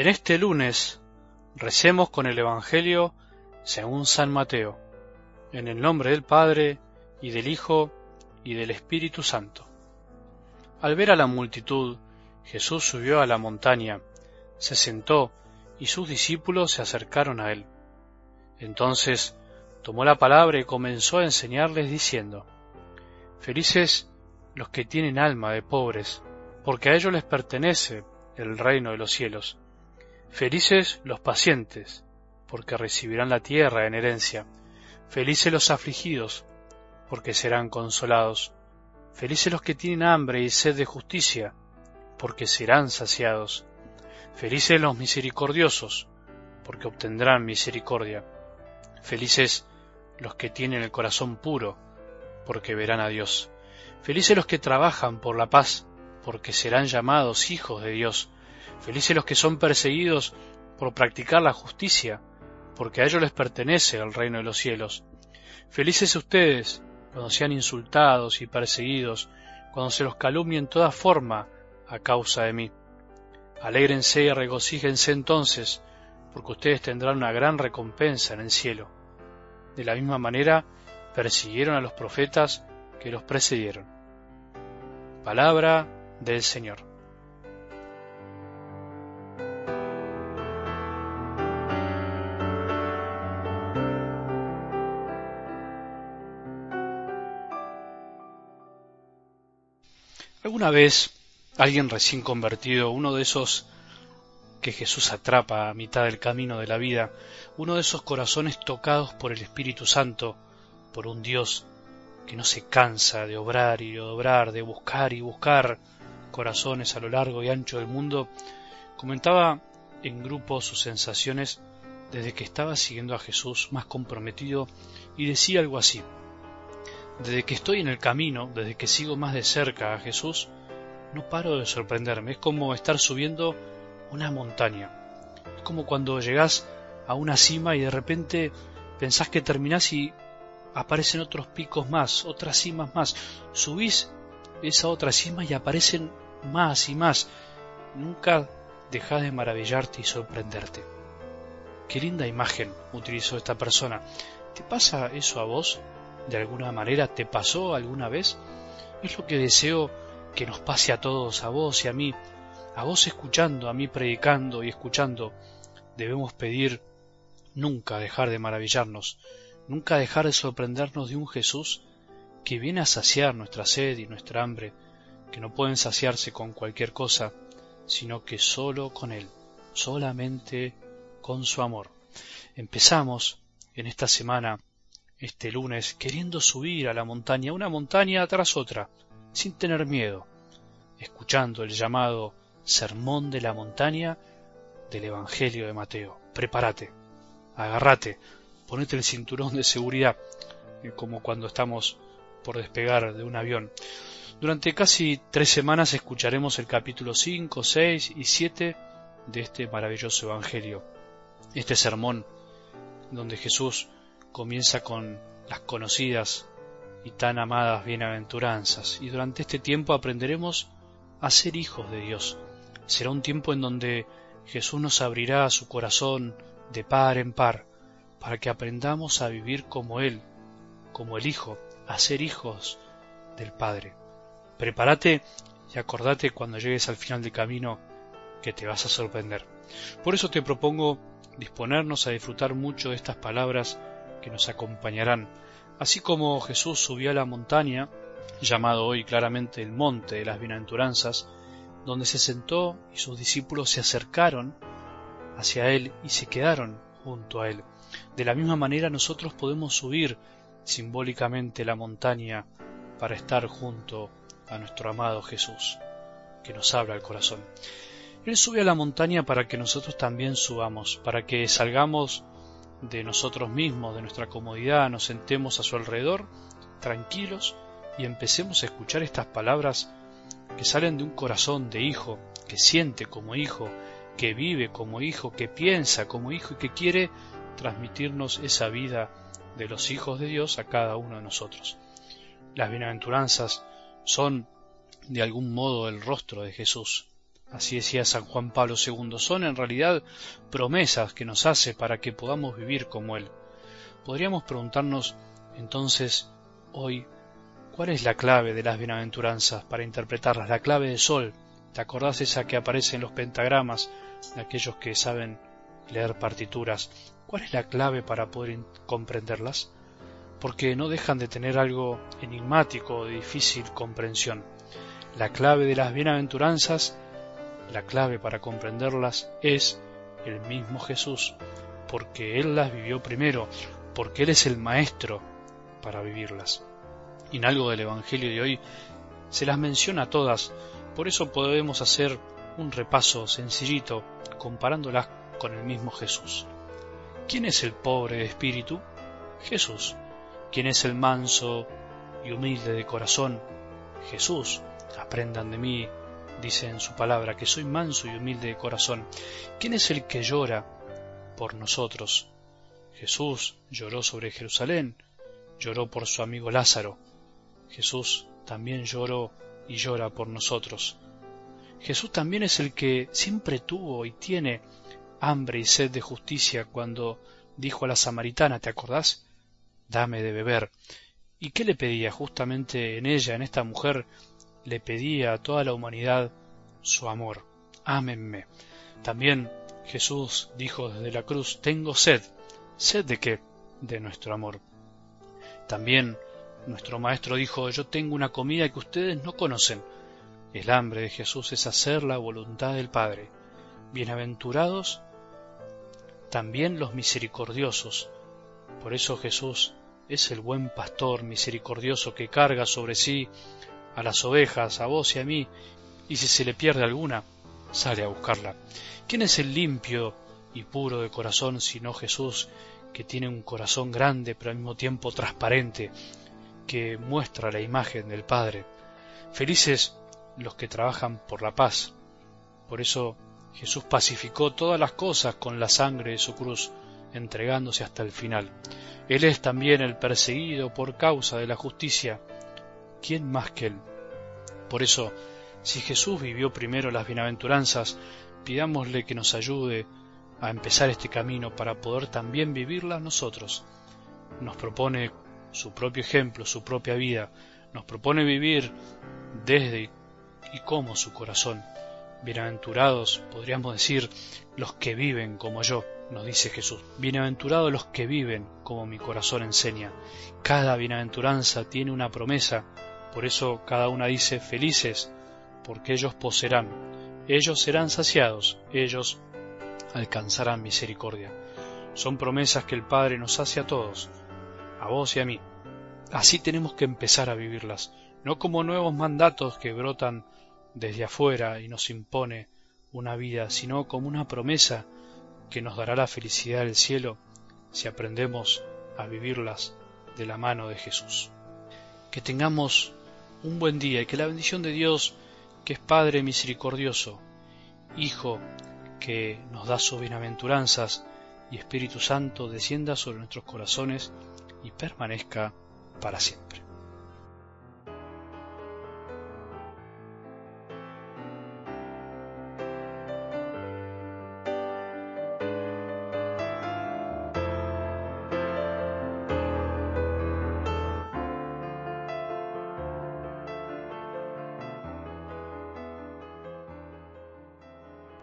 En este lunes recemos con el Evangelio según San Mateo, en el nombre del Padre, y del Hijo, y del Espíritu Santo. Al ver a la multitud, Jesús subió a la montaña, se sentó, y sus discípulos se acercaron a él. Entonces tomó la palabra y comenzó a enseñarles diciendo, Felices los que tienen alma de pobres, porque a ellos les pertenece el reino de los cielos. Felices los pacientes, porque recibirán la tierra en herencia. Felices los afligidos, porque serán consolados. Felices los que tienen hambre y sed de justicia, porque serán saciados. Felices los misericordiosos, porque obtendrán misericordia. Felices los que tienen el corazón puro, porque verán a Dios. Felices los que trabajan por la paz, porque serán llamados hijos de Dios. Felices los que son perseguidos por practicar la justicia, porque a ellos les pertenece el reino de los cielos. Felices ustedes cuando sean insultados y perseguidos, cuando se los calumnie en toda forma a causa de mí. Alégrense y regocíjense entonces, porque ustedes tendrán una gran recompensa en el cielo. De la misma manera persiguieron a los profetas que los precedieron. Palabra del Señor. ¿Alguna vez alguien recién convertido, uno de esos que Jesús atrapa a mitad del camino de la vida, uno de esos corazones tocados por el Espíritu Santo, por un Dios que no se cansa de obrar y de obrar, de buscar y buscar corazones a lo largo y ancho del mundo, comentaba en grupo sus sensaciones desde que estaba siguiendo a Jesús más comprometido y decía algo así. Desde que estoy en el camino, desde que sigo más de cerca a Jesús, no paro de sorprenderme. Es como estar subiendo una montaña. Es como cuando llegás a una cima y de repente pensás que terminás y aparecen otros picos más, otras cimas más. Subís esa otra cima y aparecen más y más. Nunca dejas de maravillarte y sorprenderte. Qué linda imagen utilizó esta persona. ¿Te pasa eso a vos? De alguna manera te pasó alguna vez? Es lo que deseo que nos pase a todos, a vos y a mí, a vos escuchando, a mí predicando y escuchando. Debemos pedir nunca dejar de maravillarnos, nunca dejar de sorprendernos de un Jesús que viene a saciar nuestra sed y nuestra hambre, que no pueden saciarse con cualquier cosa, sino que solo con Él, solamente con su amor. Empezamos en esta semana este lunes queriendo subir a la montaña, una montaña tras otra, sin tener miedo, escuchando el llamado Sermón de la Montaña del Evangelio de Mateo. Prepárate, agárrate, ponete el cinturón de seguridad, eh, como cuando estamos por despegar de un avión. Durante casi tres semanas escucharemos el capítulo 5, 6 y 7 de este maravilloso Evangelio. Este sermón donde Jesús comienza con las conocidas y tan amadas bienaventuranzas, y durante este tiempo aprenderemos a ser hijos de Dios. Será un tiempo en donde Jesús nos abrirá su corazón de par en par, para que aprendamos a vivir como Él, como el Hijo, a ser hijos del Padre. Prepárate y acordate cuando llegues al final del camino que te vas a sorprender. Por eso te propongo disponernos a disfrutar mucho de estas palabras que nos acompañarán. Así como Jesús subió a la montaña, llamado hoy claramente el monte de las bienaventuranzas, donde se sentó y sus discípulos se acercaron hacia él y se quedaron junto a él. De la misma manera nosotros podemos subir simbólicamente la montaña para estar junto a nuestro amado Jesús, que nos habla el corazón. Él sube a la montaña para que nosotros también subamos, para que salgamos de nosotros mismos, de nuestra comodidad, nos sentemos a su alrededor, tranquilos, y empecemos a escuchar estas palabras que salen de un corazón de hijo, que siente como hijo, que vive como hijo, que piensa como hijo y que quiere transmitirnos esa vida de los hijos de Dios a cada uno de nosotros. Las bienaventuranzas son de algún modo el rostro de Jesús, Así decía San Juan Pablo II, son en realidad promesas que nos hace para que podamos vivir como Él. Podríamos preguntarnos entonces hoy, ¿cuál es la clave de las bienaventuranzas para interpretarlas? La clave de sol. ¿Te acordás esa que aparece en los pentagramas de aquellos que saben leer partituras? ¿Cuál es la clave para poder comprenderlas? Porque no dejan de tener algo enigmático de difícil comprensión. La clave de las bienaventuranzas, la clave para comprenderlas es el mismo Jesús, porque Él las vivió primero, porque Él es el Maestro para vivirlas. Y en algo del Evangelio de hoy se las menciona todas, por eso podemos hacer un repaso sencillito comparándolas con el mismo Jesús. ¿Quién es el pobre de espíritu? Jesús. ¿Quién es el manso y humilde de corazón? Jesús. Aprendan de mí, dice en su palabra, que soy manso y humilde de corazón. ¿Quién es el que llora por nosotros? Jesús lloró sobre Jerusalén, lloró por su amigo Lázaro. Jesús también lloró y llora por nosotros. Jesús también es el que siempre tuvo y tiene hambre y sed de justicia cuando dijo a la samaritana, ¿te acordás? Dame de beber. ¿Y qué le pedía? Justamente en ella, en esta mujer, le pedía a toda la humanidad su amor. Ámenme. También Jesús dijo desde la cruz, tengo sed. ¿Sed de qué? De nuestro amor. También nuestro Maestro dijo, yo tengo una comida que ustedes no conocen. El hambre de Jesús es hacer la voluntad del Padre. Bienaventurados también los misericordiosos. Por eso Jesús es el buen pastor misericordioso que carga sobre sí a las ovejas, a vos y a mí, y si se le pierde alguna, sale a buscarla. ¿Quién es el limpio y puro de corazón sino Jesús, que tiene un corazón grande pero al mismo tiempo transparente, que muestra la imagen del Padre? Felices los que trabajan por la paz. Por eso Jesús pacificó todas las cosas con la sangre de su cruz, entregándose hasta el final. Él es también el perseguido por causa de la justicia. ¿Quién más que Él? Por eso, si Jesús vivió primero las bienaventuranzas, pidámosle que nos ayude a empezar este camino para poder también vivirla nosotros. Nos propone su propio ejemplo, su propia vida, nos propone vivir desde y como su corazón Bienaventurados, podríamos decir, los que viven como yo, nos dice Jesús. Bienaventurados los que viven como mi corazón enseña. Cada bienaventuranza tiene una promesa, por eso cada una dice felices, porque ellos poseerán, ellos serán saciados, ellos alcanzarán misericordia. Son promesas que el Padre nos hace a todos, a vos y a mí. Así tenemos que empezar a vivirlas, no como nuevos mandatos que brotan desde afuera y nos impone una vida, sino como una promesa que nos dará la felicidad del cielo si aprendemos a vivirlas de la mano de Jesús. Que tengamos un buen día y que la bendición de Dios, que es Padre misericordioso, Hijo que nos da sus bienaventuranzas y Espíritu Santo descienda sobre nuestros corazones y permanezca para siempre.